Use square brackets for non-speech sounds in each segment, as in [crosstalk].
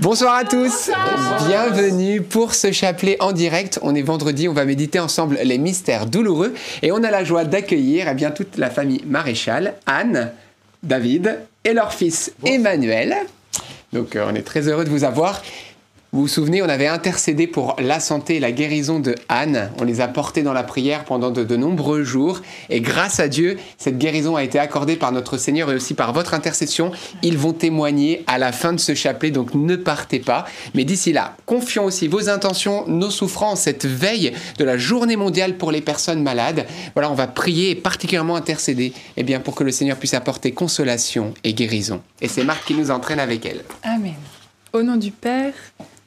Bonsoir à tous, bienvenue pour ce chapelet en direct. On est vendredi, on va méditer ensemble les mystères douloureux et on a la joie d'accueillir eh bien toute la famille maréchal, Anne, David et leur fils Emmanuel. Donc euh, on est très heureux de vous avoir. Vous vous souvenez, on avait intercédé pour la santé et la guérison de Anne. On les a portés dans la prière pendant de, nombreux jours. Et grâce à Dieu, cette guérison a été accordée par notre Seigneur et aussi par votre intercession. Ils vont témoigner à la fin de ce chapelet, donc ne partez pas. Mais d'ici là, confions aussi vos intentions, nos souffrances, cette veille de la journée mondiale pour les personnes malades. Voilà, on va prier et particulièrement intercéder eh bien, pour que le Seigneur puisse apporter consolation et guérison. Et c'est Marc qui nous entraîne avec elle. Amen. Au nom du Père,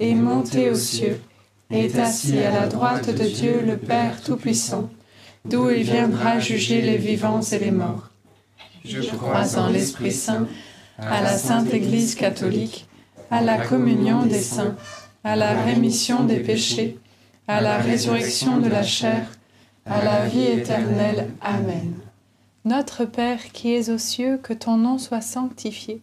est monté aux cieux, est assis à la droite de Dieu le Père Tout-Puissant, d'où il viendra juger les vivants et les morts. Je crois en l'Esprit Saint, à la Sainte Église catholique, à la communion des saints, à la rémission des péchés, à la résurrection de la chair, à la vie éternelle. Amen. Notre Père qui es aux cieux, que ton nom soit sanctifié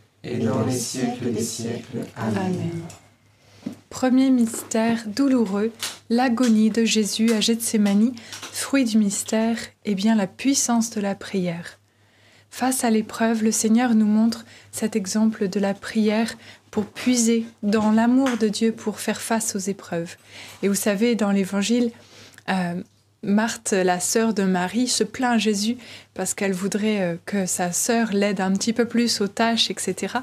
et dans les siècles des siècles. Amen. Premier mystère douloureux, l'agonie de Jésus à Gethsemane, fruit du mystère, et bien la puissance de la prière. Face à l'épreuve, le Seigneur nous montre cet exemple de la prière pour puiser dans l'amour de Dieu pour faire face aux épreuves. Et vous savez, dans l'Évangile, euh, Marthe, la sœur de Marie, se plaint à Jésus parce qu'elle voudrait euh, que sa sœur l'aide un petit peu plus aux tâches, etc.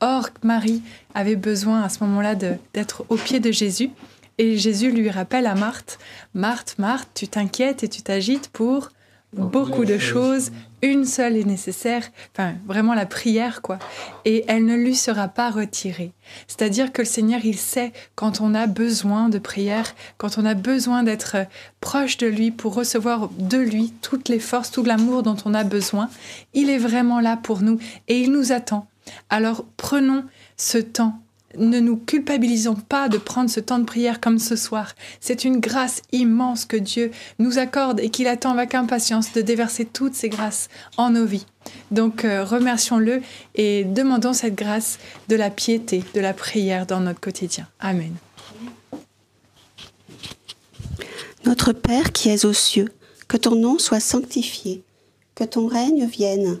Or, Marie avait besoin à ce moment-là d'être au pied de Jésus. Et Jésus lui rappelle à Marthe, Marthe, Marthe, tu t'inquiètes et tu t'agites pour beaucoup de choses. Une seule est nécessaire, enfin vraiment la prière quoi. Et elle ne lui sera pas retirée. C'est-à-dire que le Seigneur, il sait quand on a besoin de prière, quand on a besoin d'être proche de lui pour recevoir de lui toutes les forces, tout l'amour dont on a besoin. Il est vraiment là pour nous et il nous attend. Alors prenons ce temps ne nous culpabilisons pas de prendre ce temps de prière comme ce soir. C'est une grâce immense que Dieu nous accorde et qu'il attend avec impatience de déverser toutes ces grâces en nos vies. Donc euh, remercions-le et demandons cette grâce de la piété, de la prière dans notre quotidien. Amen. Notre Père qui es aux cieux, que ton nom soit sanctifié, que ton règne vienne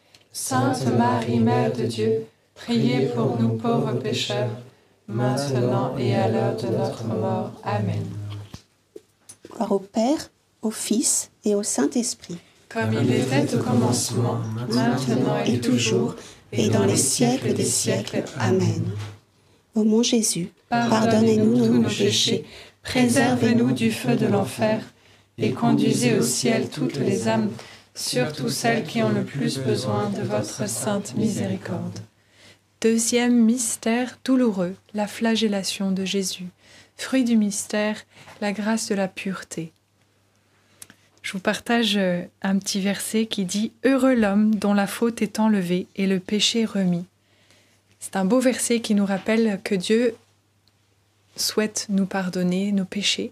Sainte Marie, Mère de Dieu, priez pour nous pauvres pécheurs, maintenant et à l'heure de notre mort. Amen. Gloire au Père, au Fils et au Saint-Esprit. Comme il était au commencement, maintenant et toujours, et dans les siècles des siècles. Amen. Ô mon Jésus, pardonnez-nous tous nos nos péchés, préservez-nous du feu de l'enfer, et conduisez au ciel toutes les âmes, surtout celles qui ont le plus besoin de votre sainte miséricorde. Deuxième mystère douloureux, la flagellation de Jésus. Fruit du mystère, la grâce de la pureté. Je vous partage euh, un petit verset qui dit ⁇ Heureux l'homme dont la faute est enlevée et le péché remis ⁇ C'est un beau verset qui nous rappelle que Dieu souhaite nous pardonner nos péchés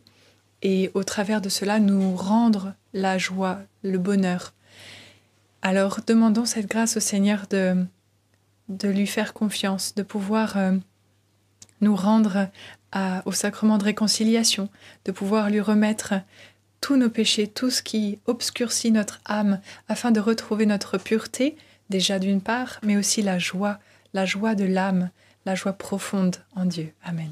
et au travers de cela nous rendre la joie, le bonheur. Alors demandons cette grâce au Seigneur de, de lui faire confiance, de pouvoir euh, nous rendre au sacrement de réconciliation, de pouvoir lui remettre tous nos péchés, tout ce qui obscurcit notre âme, afin de retrouver notre pureté, déjà d'une part, mais aussi la joie, la joie de l'âme, la joie profonde en Dieu. Amen.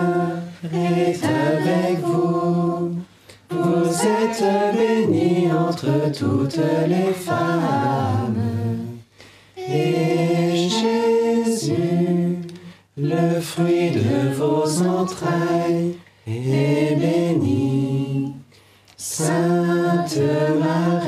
est avec vous. Vous êtes bénie entre toutes les femmes. Et Jésus, le fruit de vos entrailles, est béni. Sainte Marie,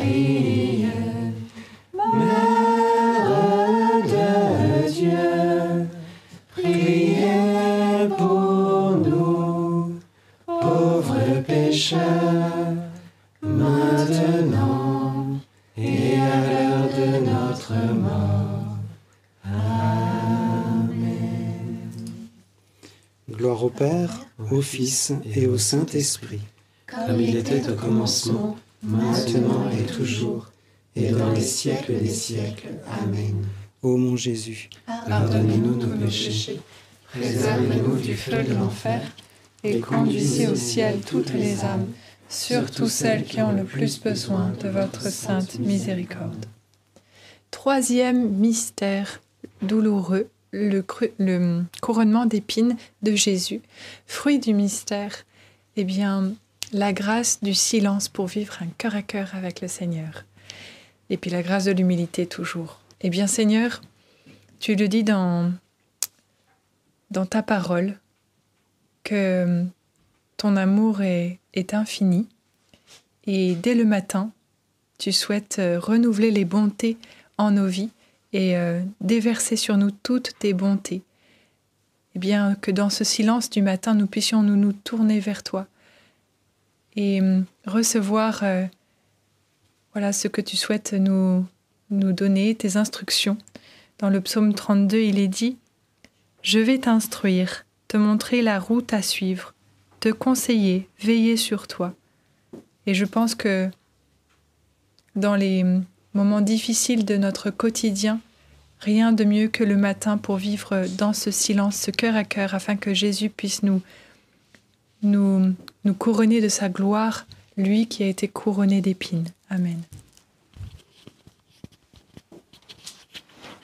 Fils et au Saint-Esprit. Comme il était au commencement, maintenant et toujours, et dans les siècles des siècles. Amen. Ô mon Jésus, Pardonnez-nous nos péchés, préservez-nous du feu de l'enfer, et conduisez au ciel toutes les âmes, surtout celles qui ont le plus besoin de votre sainte miséricorde. Troisième mystère douloureux, le, couronnement d'épines de Jésus. Fruit du mystère, eh bien, la grâce du silence pour vivre un cœur à cœur avec le Seigneur. Et puis la grâce de l'humilité toujours. Eh bien, Seigneur, tu le dis dans, dans ta parole que ton amour est, infini et dès le matin, tu souhaites renouveler les bontés en nos vies et euh, déverser sur nous toutes tes bontés. Eh bien, que dans ce silence du matin, nous puissions nous, nous tourner vers toi et hum, recevoir euh, voilà ce que tu souhaites nous, nous donner, tes instructions. Dans le psaume 32, il est dit Je vais t'instruire, te montrer la route à suivre, te conseiller, veiller sur toi. Et je pense que dans les moments difficiles de notre quotidien, rien de mieux que le matin pour vivre dans ce silence, ce cœur à cœur, afin que Jésus puisse nous, nous, nous couronner de sa gloire, lui qui a été couronné d'épines. Amen.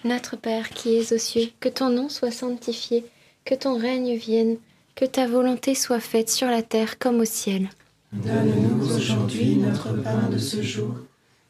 Notre Père qui es aux cieux, que ton nom soit sanctifié, que ton règne vienne, que ta volonté soit faite sur la terre comme au ciel. Donne-nous aujourd'hui notre pain de ce jour.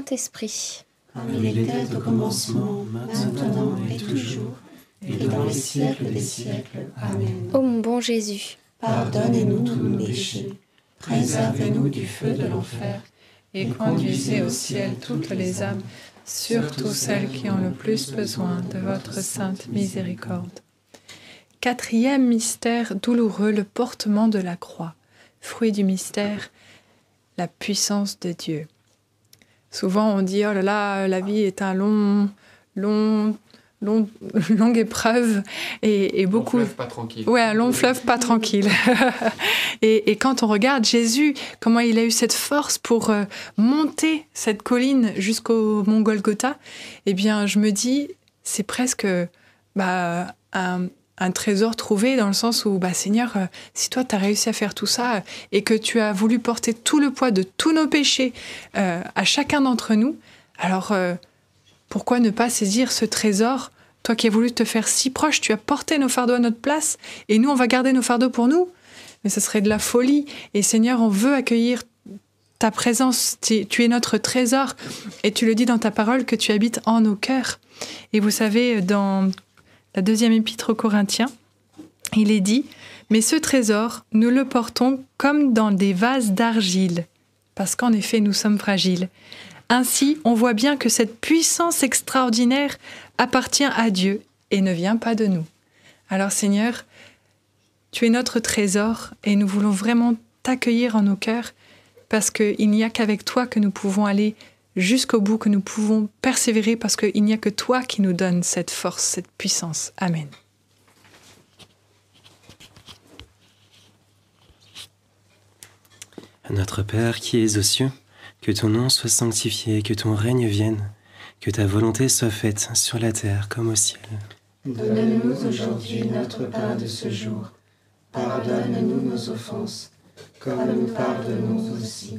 Saint-Esprit. Comme il était au commencement, maintenant et toujours, et dans les siècles des siècles. Amen. Ô mon bon Jésus, Pardonnez-nous tous nos péchés, préservez-nous du feu de l'enfer, Et conduisez au ciel toutes les âmes, surtout celles qui ont le plus besoin de votre sainte miséricorde. Quatrième mystère douloureux, le portement de la croix. Fruit du mystère, la puissance de Dieu. Souvent on dit, oh là là, la vie est un long, long longue, [laughs] longue épreuve et, beaucoup. Long fleuve pas tranquille. Ouais, un long fleuve pas tranquille. [laughs] et, et, quand on regarde Jésus, comment il a eu cette force pour euh, monter cette colline jusqu'au mont Golgotha, eh bien, je me dis, c'est presque bah, un, un trésor trouvé dans le sens où, bah, Seigneur, euh, si toi, tu as réussi à faire tout ça euh, et que tu as voulu porter tout le poids de tous nos péchés euh, à chacun d'entre nous, alors pourquoi ne pas saisir ce trésor Toi qui as voulu te faire si proche, tu as porté nos fardeaux à notre place et nous, on va garder nos fardeaux pour nous. Mais ce serait de la folie. Et Seigneur, on veut accueillir ta présence. Tu es notre trésor. Et tu le dis dans ta parole que tu habites en nos cœurs. Et vous savez, dans la deuxième épître aux Corinthiens, il est dit Mais ce trésor, nous le portons comme dans des vases d'argile, parce qu'en effet, nous sommes fragiles. Ainsi, on voit bien que cette puissance extraordinaire appartient à Dieu et ne vient pas de nous. Alors Seigneur, tu es notre trésor et nous voulons vraiment t'accueillir en nos cœurs parce qu'il n'y a qu'avec toi que nous pouvons aller jusqu'au bout, que nous pouvons persévérer parce qu'il n'y a que toi qui nous donnes cette force, cette puissance. Amen. Notre Père qui es aux cieux, que ton nom soit sanctifié, que ton règne vienne, que ta volonté soit faite sur la terre comme au ciel. Donne-nous aujourd'hui notre pain de ce jour. Pardonne-nous nos offenses, comme nous pardonnons aussi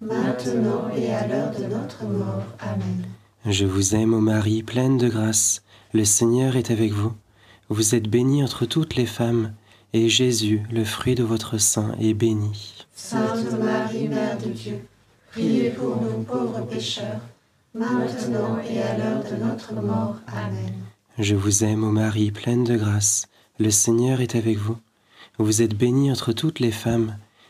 maintenant et à l'heure de notre mort. Amen. Je vous aime, ô Marie, pleine de grâce. Le Seigneur est avec vous. Vous êtes bénie entre toutes les femmes, et Jésus, le fruit de votre sein, est béni. Sainte Marie, Mère de Dieu, priez pour nous pauvres pécheurs, maintenant et à l'heure de notre mort. Amen. Je vous aime, ô Marie, pleine de grâce. Le Seigneur est avec vous. Vous êtes bénie entre toutes les femmes,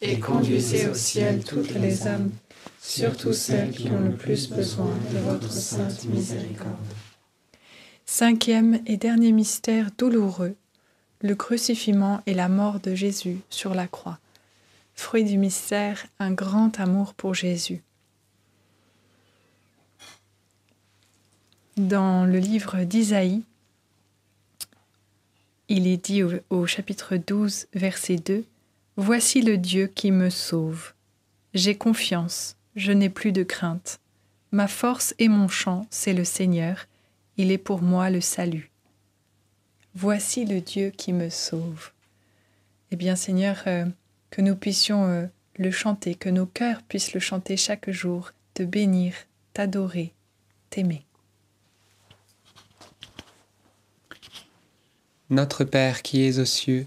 et conduisez au ciel toutes les âmes, surtout celles qui ont le plus besoin de votre sainte miséricorde. Cinquième et dernier mystère douloureux, le crucifixion et la mort de Jésus sur la croix. Fruit du mystère, un grand amour pour Jésus. Dans le livre d'Isaïe, il est dit au, au, chapitre 12, verset 2, Voici le Dieu qui me sauve. J'ai confiance, je n'ai plus de crainte. Ma force et mon chant, c'est le Seigneur, il est pour moi le salut. Voici le Dieu qui me sauve. Eh bien Seigneur, euh, que nous puissions euh, le chanter, que nos cœurs puissent le chanter chaque jour, te bénir, t'adorer, t'aimer. Notre Père qui es aux cieux,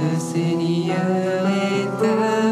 le Seigneur est avec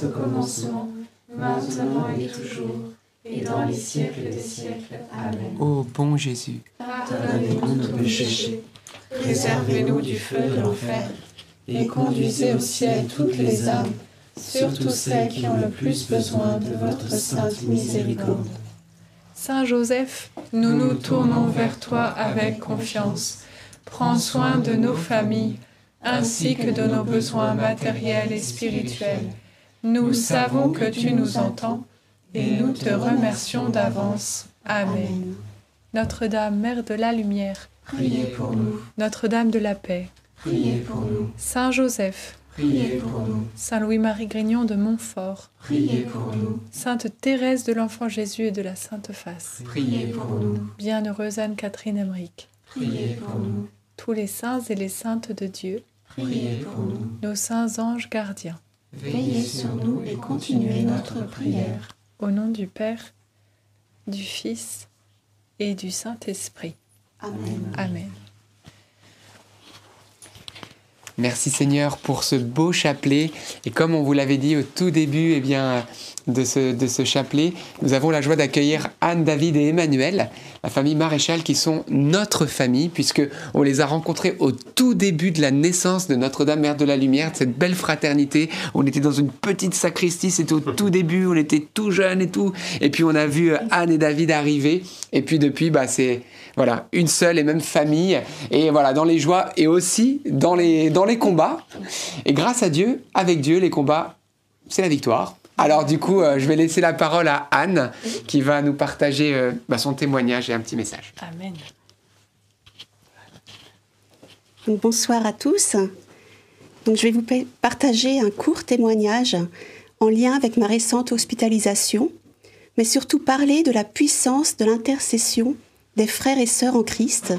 était au commencement, maintenant et toujours, et dans les siècles des siècles. Amen. Ô bon Jésus, Pardonnez-nous nos péchés, préservez-nous du feu de l'enfer, et conduisez au ciel toutes les âmes, surtout celles qui ont le plus besoin de votre sainte miséricorde. Saint Joseph, nous nous tournons vers toi avec confiance. Prends soin de nos familles, ainsi que de nos besoins matériels et spirituels. Nous savons que tu nous entends et nous te remercions d'avance. Amen. Notre-Dame, Mère de la Lumière, Priez pour nous, Notre-Dame de la Paix, priez pour nous, Saint Joseph, priez pour nous, Saint Louis-Marie Grignon de Montfort, priez pour nous, Sainte Thérèse de l'Enfant Jésus et de la Sainte Face, priez pour nous, Bienheureuse Anne-Catherine Emmerich, priez pour nous, tous les saints et les saintes de Dieu, priez pour nous. nos saints anges gardiens, Veillez sur nous et continuez notre prière. au nom du Père, du Fils et du Saint-Esprit. Amen. Amen. Merci Seigneur pour ce beau chapelet. Et comme on vous l'avait dit au tout début eh bien, de, ce, de ce chapelet, nous avons la joie d'accueillir Anne, David et Emmanuel, la famille Maréchal, qui sont notre famille, puisque on les a rencontrés au tout début de la naissance de Notre-Dame Mère de la Lumière, de cette belle fraternité. On était dans une petite sacristie, c'était au tout début, on était tout jeunes et tout. Et puis on a vu Anne et David arriver. Et puis depuis, bah, c'est voilà, une seule et même famille. Et voilà, dans les joies et aussi dans les, dans les combats. Et grâce à Dieu, avec Dieu, les combats, c'est la victoire. Alors du coup, euh, je vais laisser la parole à Anne qui va nous partager euh, bah, son témoignage et un petit message. Amen. Donc, bonsoir à tous. Donc, je vais vous pa- partager un court témoignage en lien avec ma récente hospitalisation, mais surtout parler de la puissance de l'intercession des frères et sœurs en Christ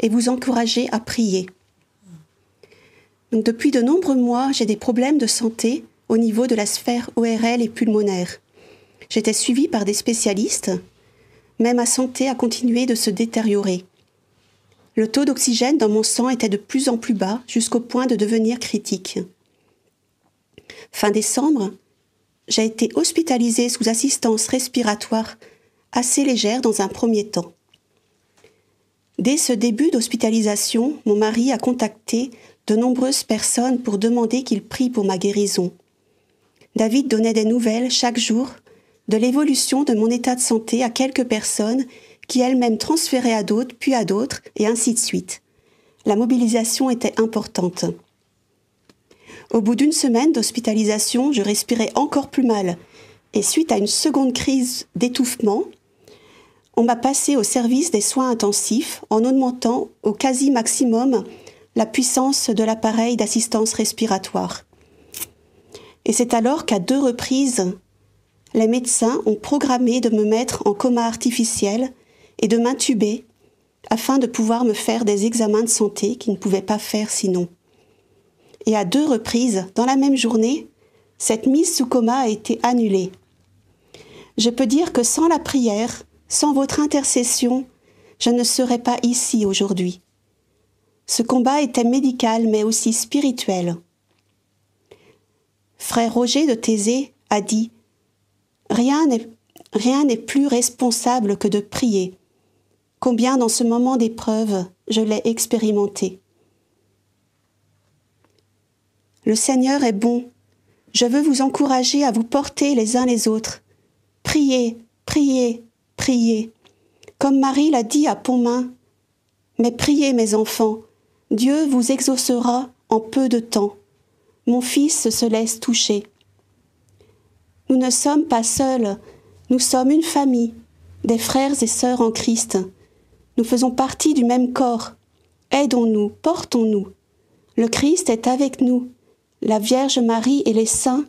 et vous encourager à prier. Depuis de nombreux mois, j'ai des problèmes de santé au niveau de la sphère ORL et pulmonaire. J'étais suivie par des spécialistes, mais ma santé a continué de se détériorer. Le taux d'oxygène dans mon sang était de plus en plus bas jusqu'au point de devenir critique. Fin décembre, j'ai été hospitalisée sous assistance respiratoire assez légère dans un premier temps. Dès ce début d'hospitalisation, mon mari a contacté de nombreuses personnes pour demander qu'ils prient pour ma guérison. David donnait des nouvelles chaque jour de l'évolution de mon état de santé à quelques personnes qui elles-mêmes transféraient à d'autres, puis à d'autres, et ainsi de suite. La mobilisation était importante. Au bout d'une semaine d'hospitalisation, je respirais encore plus mal, et suite à une seconde crise d'étouffement, on m'a passé au service des soins intensifs en augmentant au quasi maximum la puissance de l'appareil d'assistance respiratoire. Et c'est alors qu'à deux reprises, les médecins ont programmé de me mettre en coma artificiel et de m'intuber afin de pouvoir me faire des examens de santé qu'ils ne pouvaient pas faire sinon. Et à deux reprises, dans la même journée, cette mise sous coma a été annulée. Je peux dire que sans la prière, sans votre intercession, je ne serais pas ici aujourd'hui. Ce combat était médical mais aussi spirituel. Frère Roger de Thésée a dit Rien n'est rien n'est plus responsable que de prier. Combien dans ce moment d'épreuve je l'ai expérimenté. Le Seigneur est bon. Je veux vous encourager à vous porter les uns les autres. Priez, priez, priez. Comme Marie l'a dit à Pontmain. Mais priez, mes enfants, Dieu vous exaucera en peu de temps. Mon fils se laisse toucher. Nous ne sommes pas seuls, nous sommes une famille, des frères et sœurs en Christ. Nous faisons partie du même corps. Aidons-nous, portons-nous. Le Christ est avec nous. La Vierge Marie et les saints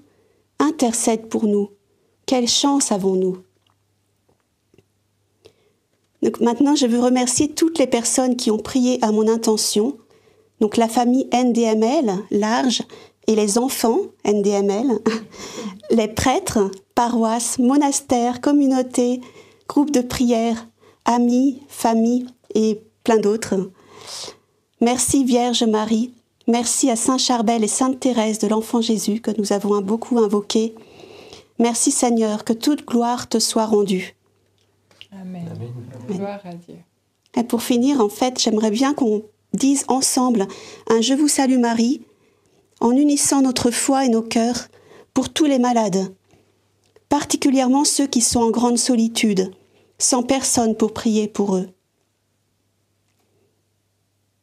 intercèdent pour nous. Quelle chance avons-nous Maintenant, je veux remercier toutes les personnes qui ont prié à mon intention. Donc la famille NDML, large, et les enfants NDML, [laughs] les prêtres, paroisses, monastères, communautés, groupes de prière, amis, familles et plein d'autres. Merci Vierge Marie, merci à Saint Charbel et Sainte Thérèse de l'Enfant Jésus que nous avons beaucoup invoqué. Merci Seigneur, que toute gloire te soit rendue. Amen. Gloire à Dieu. Et pour finir, en fait, j'aimerais bien qu'on dise ensemble un Je vous salue Marie, en unissant notre foi et nos cœurs pour tous les malades, particulièrement ceux qui sont en grande solitude, sans personne pour prier pour eux.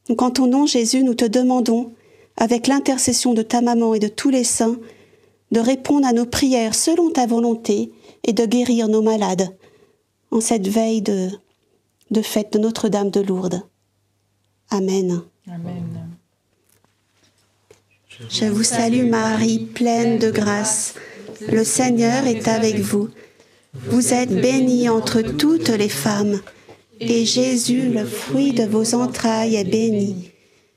Donc, en ton nom, Jésus, nous te demandons, avec l'intercession de ta maman et de tous les saints, de répondre à nos prières selon ta volonté et de guérir nos malades en cette veille de, de fête de Notre-Dame de Lourdes. Amen. Amen. Je vous salue Marie, pleine de grâce. Le Seigneur est avec vous. Vous êtes bénie entre toutes les femmes, et Jésus, le fruit de vos entrailles, est béni.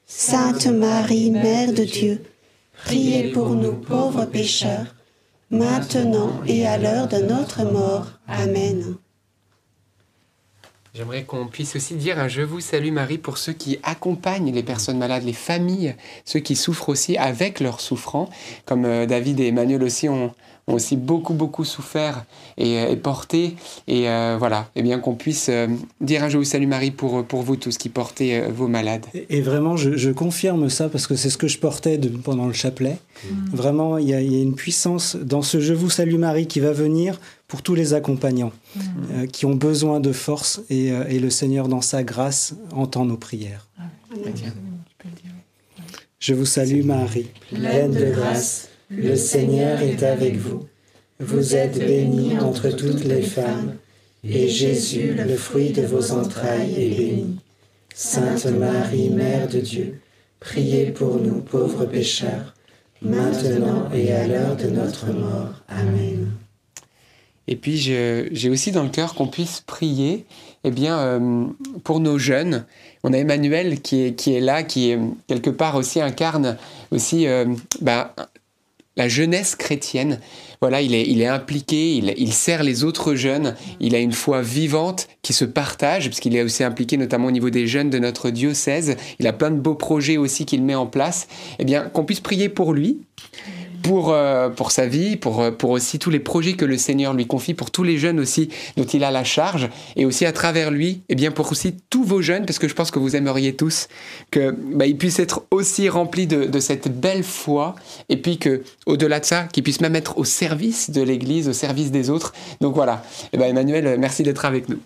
Sainte Marie, Mère de Dieu, priez pour nous pauvres pécheurs, maintenant et à l'heure de notre mort. Amen. J'aimerais qu'on puisse aussi dire un Je vous salue Marie pour ceux qui accompagnent les personnes malades, les familles, ceux qui souffrent aussi avec leurs souffrants, comme euh, David et Emmanuel aussi ont, ont aussi beaucoup beaucoup souffert et, euh, et porté. Et euh, voilà, et bien qu'on puisse euh, dire un Je vous salue Marie pour, pour vous tous qui portez euh, vos malades. Et et vraiment, je, je confirme ça parce que c'est ce que je portais de- pendant le chapelet. Vraiment, il y, a, il y a une puissance dans ce Je vous salue Marie qui va venir pour tous les accompagnants euh, qui ont besoin de force et, euh, et le Seigneur, dans sa grâce, entend nos prières. Je vous salue Marie, pleine de grâce. Le Seigneur est avec vous. Vous êtes bénie entre toutes les femmes, et Jésus, le fruit de vos entrailles, est béni. Sainte Marie, Mère de Dieu, priez pour nous pauvres pécheurs, maintenant et à l'heure de notre mort. Amen. Et puis j'ai aussi dans le cœur qu'on puisse prier eh bien, euh, pour nos jeunes. On a Emmanuel qui est, qui est là, qui est, quelque part aussi incarne aussi euh, bah, la jeunesse chrétienne. Voilà, il est, impliqué, il, il sert les autres jeunes, il a une foi vivante qui se partage, puisqu'il est aussi impliqué notamment au niveau des jeunes de notre diocèse. Il a plein de beaux projets aussi qu'il met en place. Eh bien, qu'on puisse prier pour lui, pour, euh, pour sa vie, pour, euh, pour aussi tous les projets que le Seigneur lui confie, pour tous les jeunes aussi dont il a la charge, et aussi à travers lui, et bien pour aussi tous vos jeunes, parce que je pense que vous aimeriez tous que bah, puissent être aussi remplis de, de cette belle foi, et puis que au-delà de ça, qu'ils puissent même être au service de l'Église, au service des autres. Donc voilà. Et ben Emmanuel, merci d'être avec nous.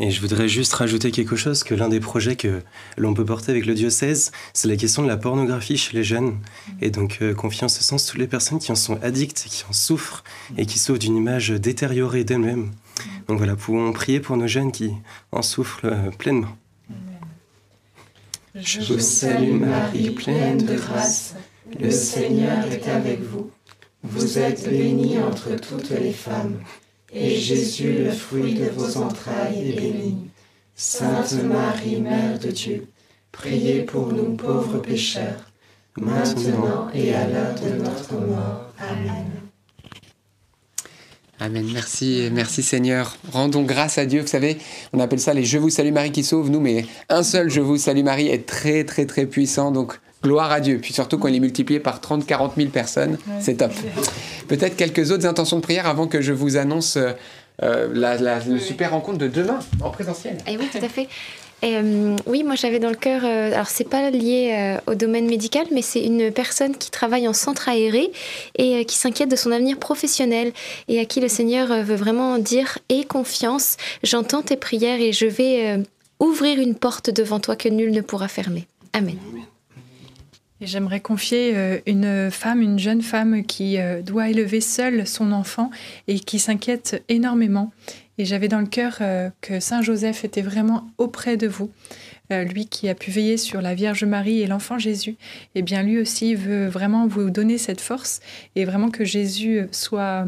Et je voudrais juste rajouter quelque chose, que l'un des projets que l'on peut porter avec le diocèse, c'est la question de la pornographie chez les jeunes. Et donc euh, confier en ce sens toutes les personnes qui en sont addictes, qui en souffrent et qui souffrent d'une image détériorée d'elles-mêmes. Donc voilà, pouvons prier pour nos jeunes qui en souffrent euh, pleinement. Je vous salue Marie, pleine de grâce. Le Seigneur est avec vous. Vous êtes bénie entre toutes les femmes, et Jésus, le fruit de vos entrailles, est béni. Sainte Marie, Mère de Dieu, priez pour nous pauvres pécheurs, maintenant et à l'heure de notre mort. Amen. Amen. Merci, merci Seigneur. Rendons grâce à Dieu. Vous savez, on appelle ça les Je vous salue Marie qui sauvent nous, mais un seul Je vous salue Marie est très, très, très puissant. Donc, gloire à Dieu. Puis surtout quand il est multiplié par 30, 40 000 personnes, c'est top. Peut-être quelques autres intentions de prière avant que je vous annonce euh, euh, la, super rencontre de demain en présentiel. Et oui, tout à fait. Et, euh, oui, moi j'avais dans le cœur, euh, alors c'est pas lié euh, au domaine médical, mais c'est une personne qui travaille en centre aéré et euh, qui s'inquiète de son avenir professionnel et à qui le Seigneur euh, veut vraiment dire Aie confiance, j'entends tes prières et je vais euh, ouvrir une porte devant toi que nul ne pourra fermer. Amen. Et j'aimerais confier euh, une femme, une jeune femme qui euh, doit élever seule son enfant et qui s'inquiète énormément. Et j'avais dans le cœur euh, que Saint Joseph était vraiment auprès de vous. Lui qui a pu veiller sur la Vierge Marie et l'enfant Jésus, eh bien lui aussi veut vraiment vous donner cette force et vraiment que Jésus soit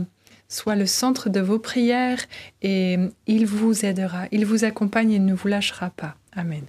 soit le centre de vos prières et il vous aidera, il vous accompagne et ne vous lâchera pas. Amen.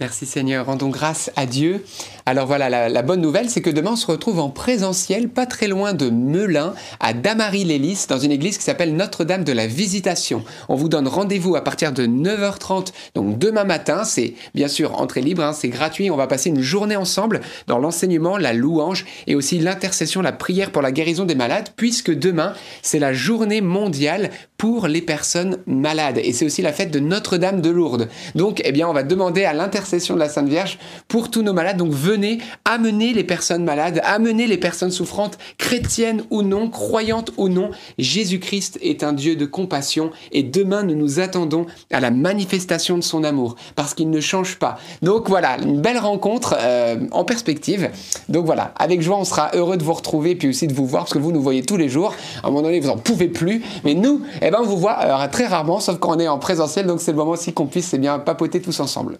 Merci Seigneur, rendons grâce à Dieu. Alors voilà, la, bonne nouvelle, c'est que demain on se retrouve en présentiel, pas très loin de Melun, à Damary-les-Lys, dans une église qui s'appelle Notre-Dame de la Visitation. On vous donne rendez-vous à partir de 9h30, donc demain matin. C'est bien sûr entrée libre, hein, c'est gratuit. On va passer une journée ensemble dans l'enseignement, la louange et aussi l'intercession, la prière pour la guérison des malades, puisque demain c'est la journée mondiale pour les personnes malades. Et c'est aussi la fête de Notre-Dame de Lourdes. Donc, eh bien, on va demander à l'intercession de la Sainte Vierge pour tous nos malades. Donc, venez amener les personnes malades, amener les personnes souffrantes, chrétiennes ou non, croyantes ou non. Jésus-Christ est un Dieu de compassion et demain, nous nous attendons à la manifestation de son amour parce qu'il ne change pas. Donc, voilà, une belle rencontre euh, en perspective. Donc, voilà, avec joie, on sera heureux de vous retrouver puis aussi de vous voir parce que vous nous voyez tous les jours. À un moment donné, vous n'en pouvez plus. Mais nous, eh ben, on vous voit euh, très rarement, sauf quand on est en présentiel. Donc, c'est le moment aussi qu'on puisse eh bien, papoter tous ensemble.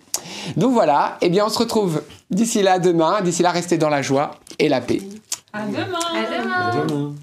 Donc voilà, eh bien on se retrouve d'ici là demain. D'ici là, restez dans la joie et la paix. À demain. À demain. Demain.